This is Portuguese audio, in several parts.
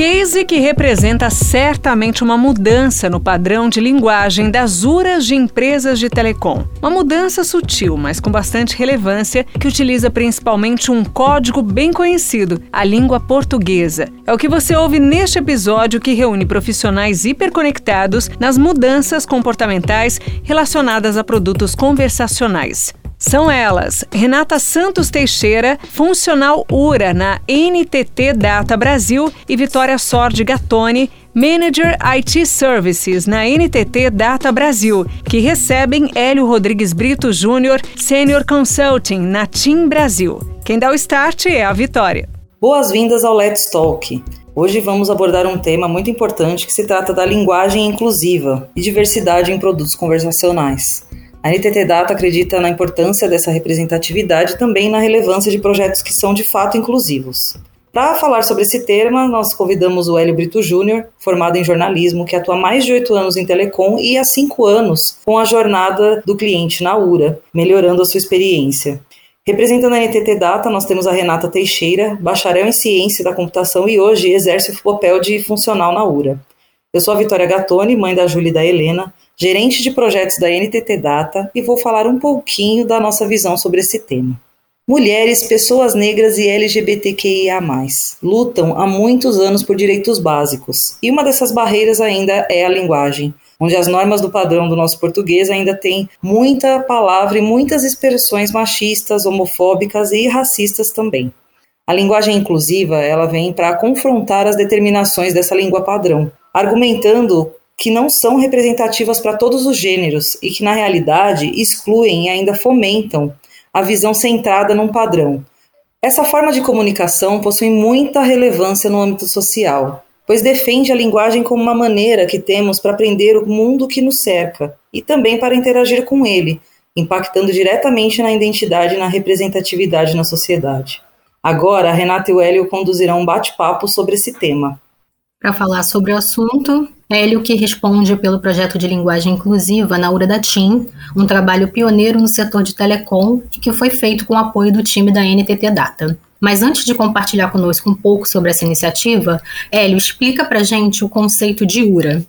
Case que representa certamente uma mudança no padrão de linguagem das URAs de empresas de telecom. Uma mudança sutil, mas com bastante relevância, que utiliza principalmente um código bem conhecido, a língua portuguesa. É o que você ouve neste episódio que reúne profissionais hiperconectados nas mudanças comportamentais relacionadas a produtos conversacionais. São elas Renata Santos Teixeira, funcional URA na NTT Data Brasil e Vitória Sordi Gatoni, Manager IT Services na NTT Data Brasil, que recebem Hélio Rodrigues Brito Júnior, Senior Consulting na Team Brasil. Quem dá o start é a Vitória. Boas-vindas ao Let's Talk. Hoje vamos abordar um tema muito importante que se trata da linguagem inclusiva e diversidade em produtos conversacionais. A NTT Data acredita na importância dessa representatividade e também na relevância de projetos que são de fato inclusivos. Para falar sobre esse tema, nós convidamos o Hélio Brito Júnior, formado em jornalismo, que atua mais de oito anos em telecom e há cinco anos com a jornada do cliente na URA, melhorando a sua experiência. Representando a NTT Data, nós temos a Renata Teixeira, bacharel em ciência da computação e hoje exerce o papel de funcional na URA. Eu sou a Vitória Gattoni, mãe da Júlia e da Helena, gerente de projetos da NTT Data, e vou falar um pouquinho da nossa visão sobre esse tema. Mulheres, pessoas negras e LGBTQIA+, lutam há muitos anos por direitos básicos, e uma dessas barreiras ainda é a linguagem, onde as normas do padrão do nosso português ainda têm muita palavra e muitas expressões machistas, homofóbicas e racistas também. A linguagem inclusiva, ela vem para confrontar as determinações dessa língua padrão, argumentando que não são representativas para todos os gêneros e que, na realidade, excluem e ainda fomentam a visão centrada num padrão. Essa forma de comunicação possui muita relevância no âmbito social, pois defende a linguagem como uma maneira que temos para aprender o mundo que nos cerca e também para interagir com ele, impactando diretamente na identidade e na representatividade na sociedade. Agora, Renata e o Hélio conduzirão um bate-papo sobre esse tema. Para falar sobre o assunto, Hélio que responde pelo projeto de linguagem inclusiva na URA da TIM, um trabalho pioneiro no setor de telecom e que foi feito com o apoio do time da NTT Data. Mas antes de compartilhar conosco um pouco sobre essa iniciativa, Hélio, explica para gente o conceito de URA.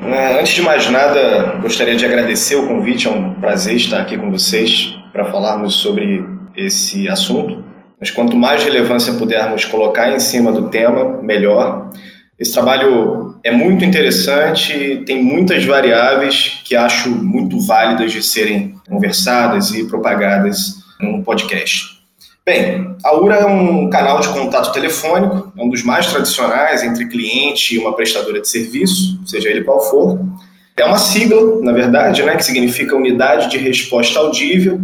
É, antes de mais nada, gostaria de agradecer o convite, é um prazer estar aqui com vocês para falarmos sobre esse assunto. Mas quanto mais relevância pudermos colocar em cima do tema, melhor. Esse trabalho é muito interessante, tem muitas variáveis que acho muito válidas de serem conversadas e propagadas num podcast. Bem, a URA é um canal de contato telefônico, é um dos mais tradicionais entre cliente e uma prestadora de serviço, seja ele qual for. É uma sigla, na verdade, né, que significa Unidade de Resposta Audível.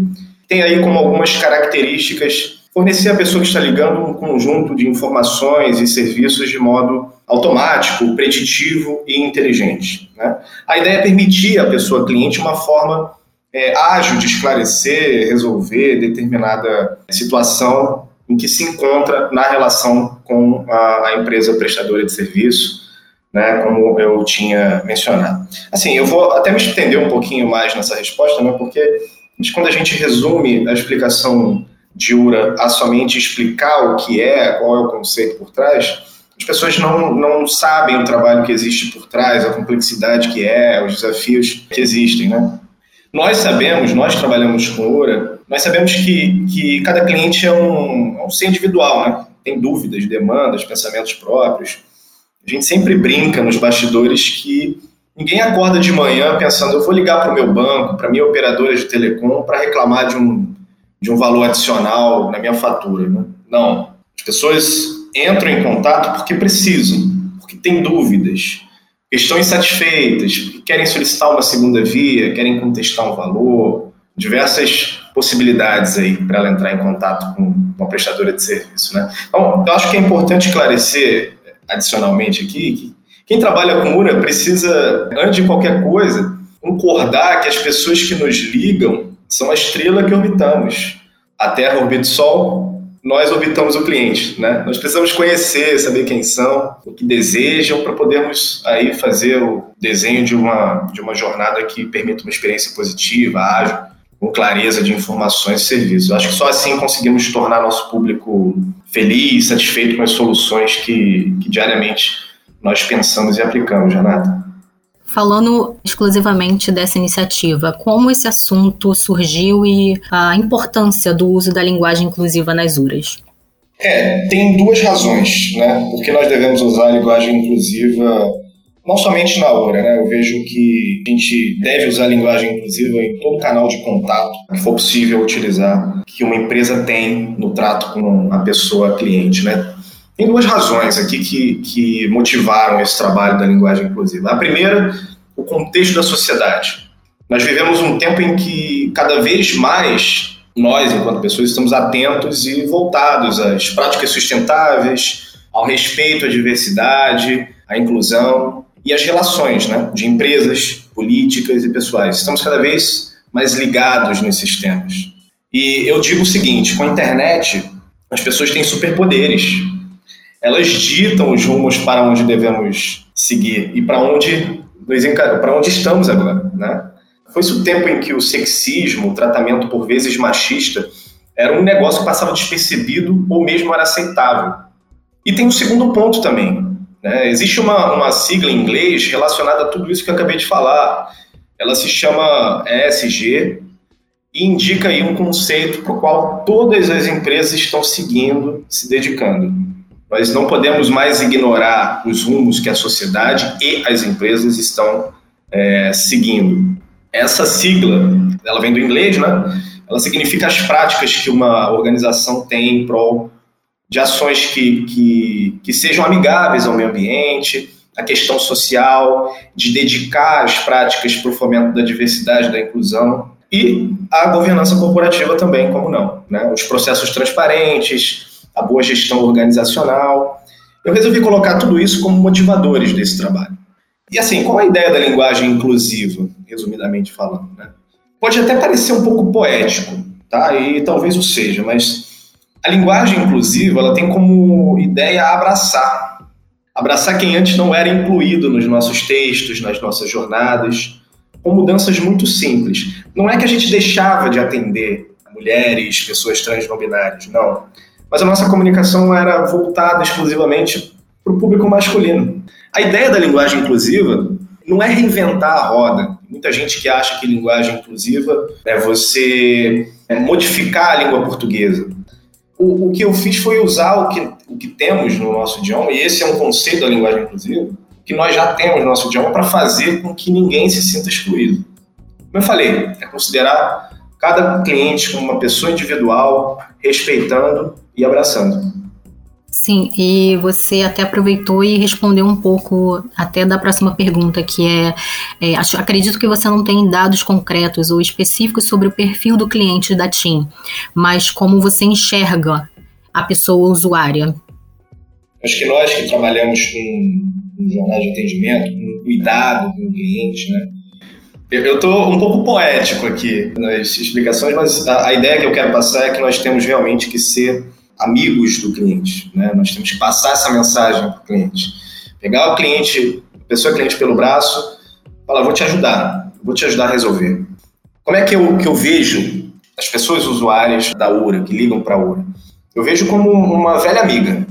Tem aí como algumas características fornecer à pessoa que está ligando um conjunto de informações e serviços de modo automático, preditivo e inteligente. Né? A ideia é permitir à pessoa cliente uma forma é, ágil de esclarecer, resolver determinada situação em que se encontra na relação com a, a empresa prestadora de serviço, né, como eu tinha mencionado. Assim, eu vou até me estender um pouquinho mais nessa resposta, né, porque quando a gente resume a explicação de URA a somente explicar o que é, qual é o conceito por trás, as pessoas não, não sabem o trabalho que existe por trás, a complexidade que é, os desafios que existem, né? Nós sabemos, nós trabalhamos com URA, nós sabemos que, que cada cliente é um, é um ser individual, né? Tem dúvidas, demandas, pensamentos próprios. A gente sempre brinca nos bastidores que ninguém acorda de manhã pensando, eu vou ligar para o meu banco, para minha operadora de telecom, para reclamar de um, de um valor adicional na minha fatura. Né? Não. As pessoas entram em contato porque precisam, porque têm dúvidas, estão insatisfeitas, querem solicitar uma segunda via, querem contestar um valor, diversas possibilidades aí para ela entrar em contato com uma prestadora de serviço. Né? Então, eu acho que é importante esclarecer adicionalmente aqui que quem trabalha com URA precisa, antes de qualquer coisa, concordar que as pessoas que nos ligam são a estrela que orbitamos. A Terra orbita o Sol, nós orbitamos o cliente, né? Nós precisamos conhecer, saber quem são, o que desejam, para podermos aí fazer o desenho de uma, de uma jornada que permita uma experiência positiva, ágil, com clareza de informações e serviços. Acho que só assim conseguimos tornar nosso público feliz, satisfeito com as soluções que, que diariamente nós pensamos e aplicamos, Renata. Falando exclusivamente dessa iniciativa, como esse assunto surgiu e a importância do uso da linguagem inclusiva nas URAs? É, tem duas razões, né? Porque nós devemos usar a linguagem inclusiva não somente na URA, né? Eu vejo que a gente deve usar a linguagem inclusiva em todo canal de contato que for possível utilizar, que uma empresa tem no trato com a pessoa cliente, né? Tem duas razões aqui que, que motivaram esse trabalho da linguagem inclusiva. A primeira, o contexto da sociedade. Nós vivemos um tempo em que cada vez mais nós, enquanto pessoas, estamos atentos e voltados às práticas sustentáveis, ao respeito à diversidade, à inclusão e às relações né, de empresas, políticas e pessoais. Estamos cada vez mais ligados nesses temas. E eu digo o seguinte: com a internet, as pessoas têm superpoderes elas ditam os rumos para onde devemos seguir e para onde para onde estamos agora, né? Foi-se o tempo em que o sexismo, o tratamento por vezes machista, era um negócio que passava despercebido ou mesmo era aceitável. E tem um segundo ponto também. Né? Existe uma, uma sigla em inglês relacionada a tudo isso que eu acabei de falar. Ela se chama ESG e indica aí um conceito para o qual todas as empresas estão seguindo, se dedicando. Nós não podemos mais ignorar os rumos que a sociedade e as empresas estão é, seguindo. Essa sigla, ela vem do inglês, né? Ela significa as práticas que uma organização tem em prol de ações que, que, que sejam amigáveis ao meio ambiente, a questão social, de dedicar as práticas para o fomento da diversidade da inclusão, e a governança corporativa também, como não. Né? Os processos transparentes, a boa gestão organizacional. Eu resolvi colocar tudo isso como motivadores desse trabalho. E assim, qual a ideia da linguagem inclusiva, resumidamente falando? Né? Pode até parecer um pouco poético, tá? E talvez o seja, mas a linguagem inclusiva ela tem como ideia abraçar. Abraçar quem antes não era incluído nos nossos textos, nas nossas jornadas, com mudanças muito simples. Não é que a gente deixava de atender mulheres, pessoas trans não mas a nossa comunicação era voltada exclusivamente para o público masculino. A ideia da linguagem inclusiva não é reinventar a roda. Muita gente que acha que linguagem inclusiva é você modificar a língua portuguesa. O, o, que eu fiz foi usar o que, o que temos no nosso idioma, e esse é um conceito da linguagem inclusiva, que nós já temos no nosso idioma para fazer com que ninguém se sinta excluído. Como eu falei, é considerar cada cliente como uma pessoa individual, respeitando e abraçando. Sim, e você até aproveitou e respondeu um pouco até da próxima pergunta, que é, é acho, acredito que você não tem dados concretos ou específicos sobre o perfil do cliente da TIM, mas como você enxerga a pessoa usuária. Acho que nós que trabalhamos com, com jornal de atendimento, com cuidado com o cliente, né? Eu estou um pouco poético aqui nas explicações, mas a, a ideia que eu quero passar é que nós temos realmente que ser amigos do cliente. Né? Nós temos que passar essa mensagem para o cliente. Pegar o cliente, a pessoa cliente pelo braço, falar, vou te ajudar, vou te ajudar a resolver. Como é que eu, que eu vejo as pessoas usuárias da URA, que ligam para a URA? Eu vejo como uma velha amiga,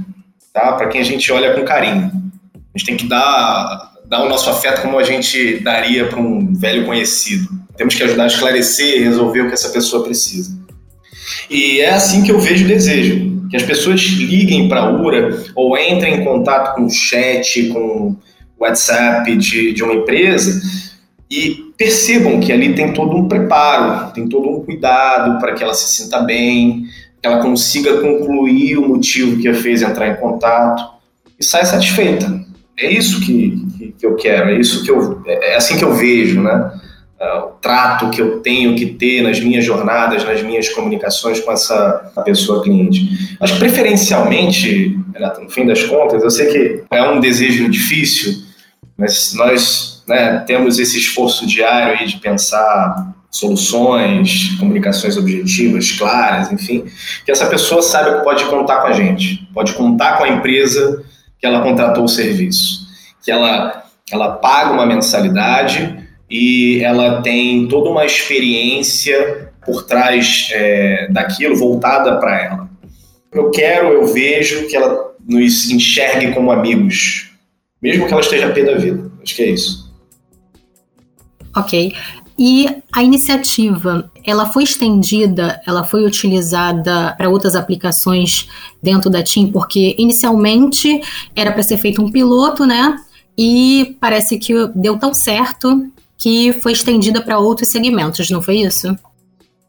tá? para quem a gente olha com carinho. A gente tem que dar, dar o nosso afeto como a gente daria para um velho conhecido. Temos que ajudar a esclarecer e resolver o que essa pessoa precisa. E é assim que eu vejo o desejo que as pessoas liguem para a URA ou entrem em contato com o chat, com o WhatsApp de, de uma empresa e percebam que ali tem todo um preparo, tem todo um cuidado para que ela se sinta bem, que ela consiga concluir o motivo que a fez entrar em contato e saia satisfeita. É isso que, que, eu quero, é isso que eu, é, é assim que eu vejo, né? Uh, o trato que eu tenho que ter nas minhas jornadas, nas minhas comunicações com essa pessoa cliente. Que preferencialmente, Renato, no fim das contas, eu sei que é um desejo difícil, mas nós né, temos esse esforço diário de pensar soluções, comunicações objetivas, claras, enfim, que essa pessoa saiba que pode contar com a gente, pode contar com a empresa que ela contratou o serviço, que ela, ela paga uma mensalidade e ela tem toda uma experiência por trás é, daquilo voltada para ela. Eu quero, eu vejo que ela nos enxergue como amigos, mesmo que ela esteja pé da vida. Acho que é isso. Ok. E a iniciativa, ela foi estendida, ela foi utilizada para outras aplicações dentro da TIM, porque inicialmente era para ser feito um piloto, né? E parece que deu tão certo que foi estendida para outros segmentos, não foi isso?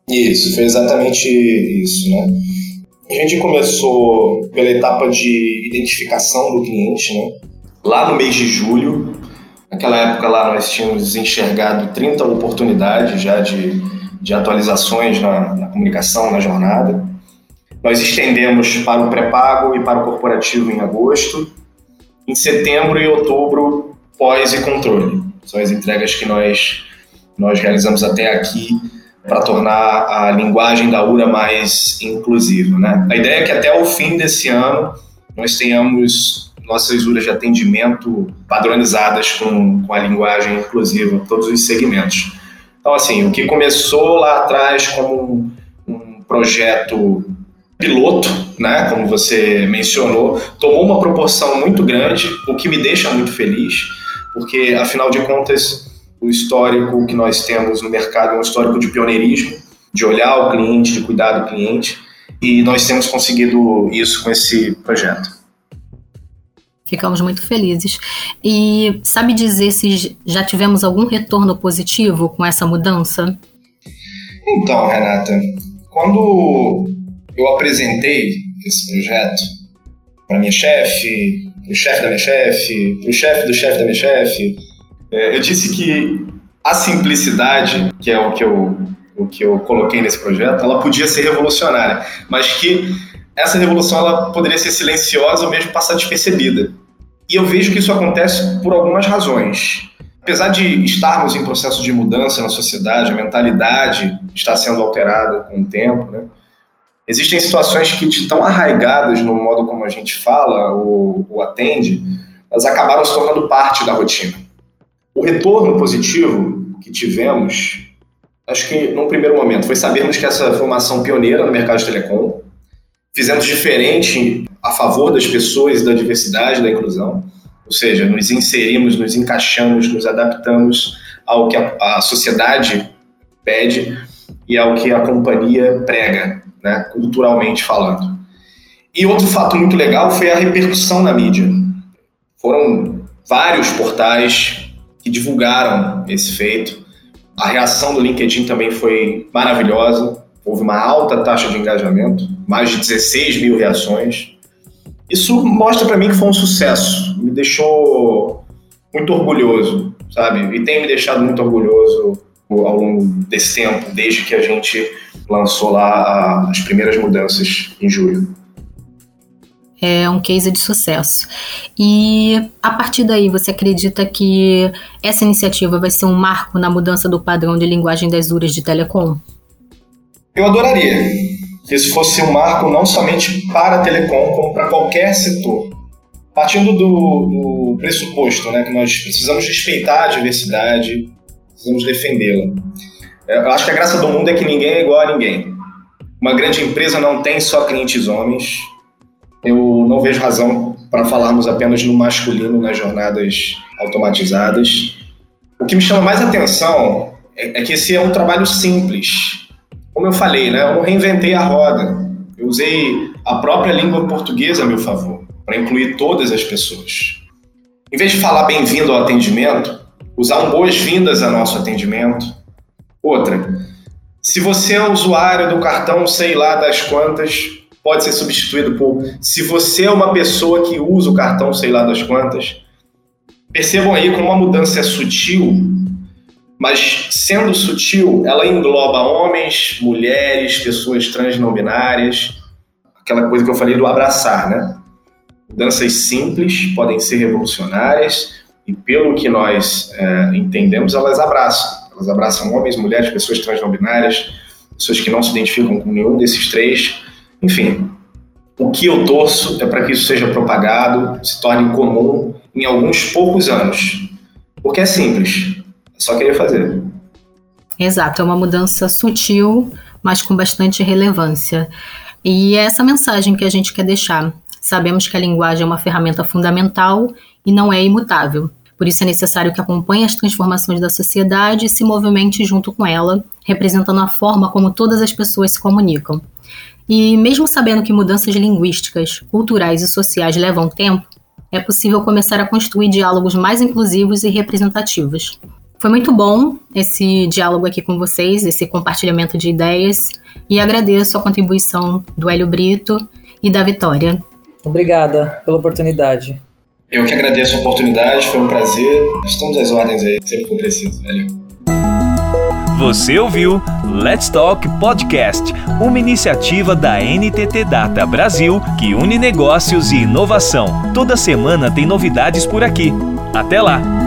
Isso, foi exatamente isso, né? A gente começou pela etapa de identificação do cliente, né? Lá no mês de julho, Naquela época lá nós tínhamos enxergado 30 oportunidades já de, de atualizações na, na comunicação, na jornada. Nós estendemos para o pré-pago e para o corporativo em agosto. Em setembro e outubro, pós e controle. São as entregas que nós, nós realizamos até aqui para tornar a linguagem da URA mais inclusiva. Né? A ideia é que até o fim desse ano nós tenhamos nossas URAs de atendimento padronizadas com, com a linguagem inclusiva, todos os segmentos. Então, assim, o que começou lá atrás como um, um projeto piloto, né, como você mencionou, tomou uma proporção muito grande, o que me deixa muito feliz, porque, afinal de contas, o histórico que nós temos no mercado é um histórico de pioneirismo, de olhar o cliente, de cuidar do cliente, e nós temos conseguido isso com esse projeto. Ficamos muito felizes. E sabe dizer se já tivemos algum retorno positivo com essa mudança? Então, Renata, quando eu apresentei esse projeto para minha chefe, para o chefe da minha chefe, para o chefe do chefe da minha chefe, é, eu disse que a simplicidade, que é o que eu o que eu coloquei nesse projeto, ela podia ser revolucionária, mas que essa revolução ela poderia ser silenciosa ou mesmo passar despercebida. E eu vejo que isso acontece por algumas razões. Apesar de estarmos em processo de mudança na sociedade, a mentalidade está sendo alterada com o tempo, né? Existem situações que estão arraigadas no modo como a gente fala ou, ou atende, elas acabaram se tornando parte da rotina. O retorno positivo que tivemos, acho que num primeiro momento, foi sabermos que essa foi uma ação pioneira no mercado de telecom, fizemos diferente a favor das pessoas, da diversidade, da inclusão, ou seja, nos inserimos, nos encaixamos, nos adaptamos ao que a, a sociedade pede e ao que a companhia prega, né, culturalmente falando. E outro fato muito legal foi a repercussão na mídia. Foram vários portais que divulgaram esse feito. A reação do LinkedIn também foi maravilhosa. Houve uma alta taxa de engajamento, mais de 16 mil reações. Isso mostra para mim que foi um sucesso. Me deixou muito orgulhoso, sabe? E tem me deixado muito orgulhoso ao longo desse tempo, desde que a gente lançou lá as primeiras mudanças em julho. É um case de sucesso. E a partir daí, você acredita que essa iniciativa vai ser um marco na mudança do padrão de linguagem das URAs de telecom? Eu adoraria que isso fosse um marco não somente para a telecom, como para qualquer setor. Partindo do, do pressuposto né, que nós precisamos respeitar a diversidade, precisamos defendê-la. É, eu acho que a graça do mundo é que ninguém é igual a ninguém. Uma grande empresa não tem só clientes homens. Eu não vejo razão para falarmos apenas no masculino nas jornadas automatizadas. O que me chama mais atenção é, é que esse é um trabalho simples como eu falei, né, eu reinventei a roda. Eu usei a própria língua portuguesa a meu favor, para incluir todas as pessoas. Em vez de falar bem-vindo ao atendimento, usar um boas-vindas a nosso atendimento. Outra, se você é usuário do cartão sei lá das quantas, pode ser substituído por se você é uma pessoa que usa o cartão sei lá das quantas. Percebam aí como uma mudança é sutil mas sendo sutil, ela engloba homens, mulheres, pessoas trans não binárias, aquela coisa que eu falei do abraçar, né? Mudanças simples podem ser revolucionárias e pelo que nós é, entendemos, elas abraçam, Elas abraçam homens, mulheres, pessoas transnobinárias, pessoas que não se identificam com nenhum desses três. Enfim, o que eu torço é para que isso seja propagado, se torne comum em alguns poucos anos. Porque é simples, é só querer fazer. Exato, é uma mudança sutil, mas com bastante relevância. E é essa mensagem que a gente quer deixar. Sabemos que a linguagem é uma ferramenta fundamental e não é imutável. Por isso é necessário que acompanhe as transformações da sociedade e se movimente junto com ela, representando a forma como todas as pessoas se comunicam. E mesmo sabendo que mudanças linguísticas, culturais e sociais levam tempo, é possível começar a construir diálogos mais inclusivos e representativos. Foi muito bom esse diálogo aqui com vocês, esse compartilhamento de ideias, e agradeço a contribuição do Hélio Brito e da Vitória. Obrigada pela oportunidade. Eu que agradeço a oportunidade, foi um prazer. Estamos às ordens aí, sempre que preciso. Valeu. Você ouviu Let's Talk Podcast, uma iniciativa da NTT Data Brasil que une negócios e inovação. Toda semana tem novidades por aqui. Até lá!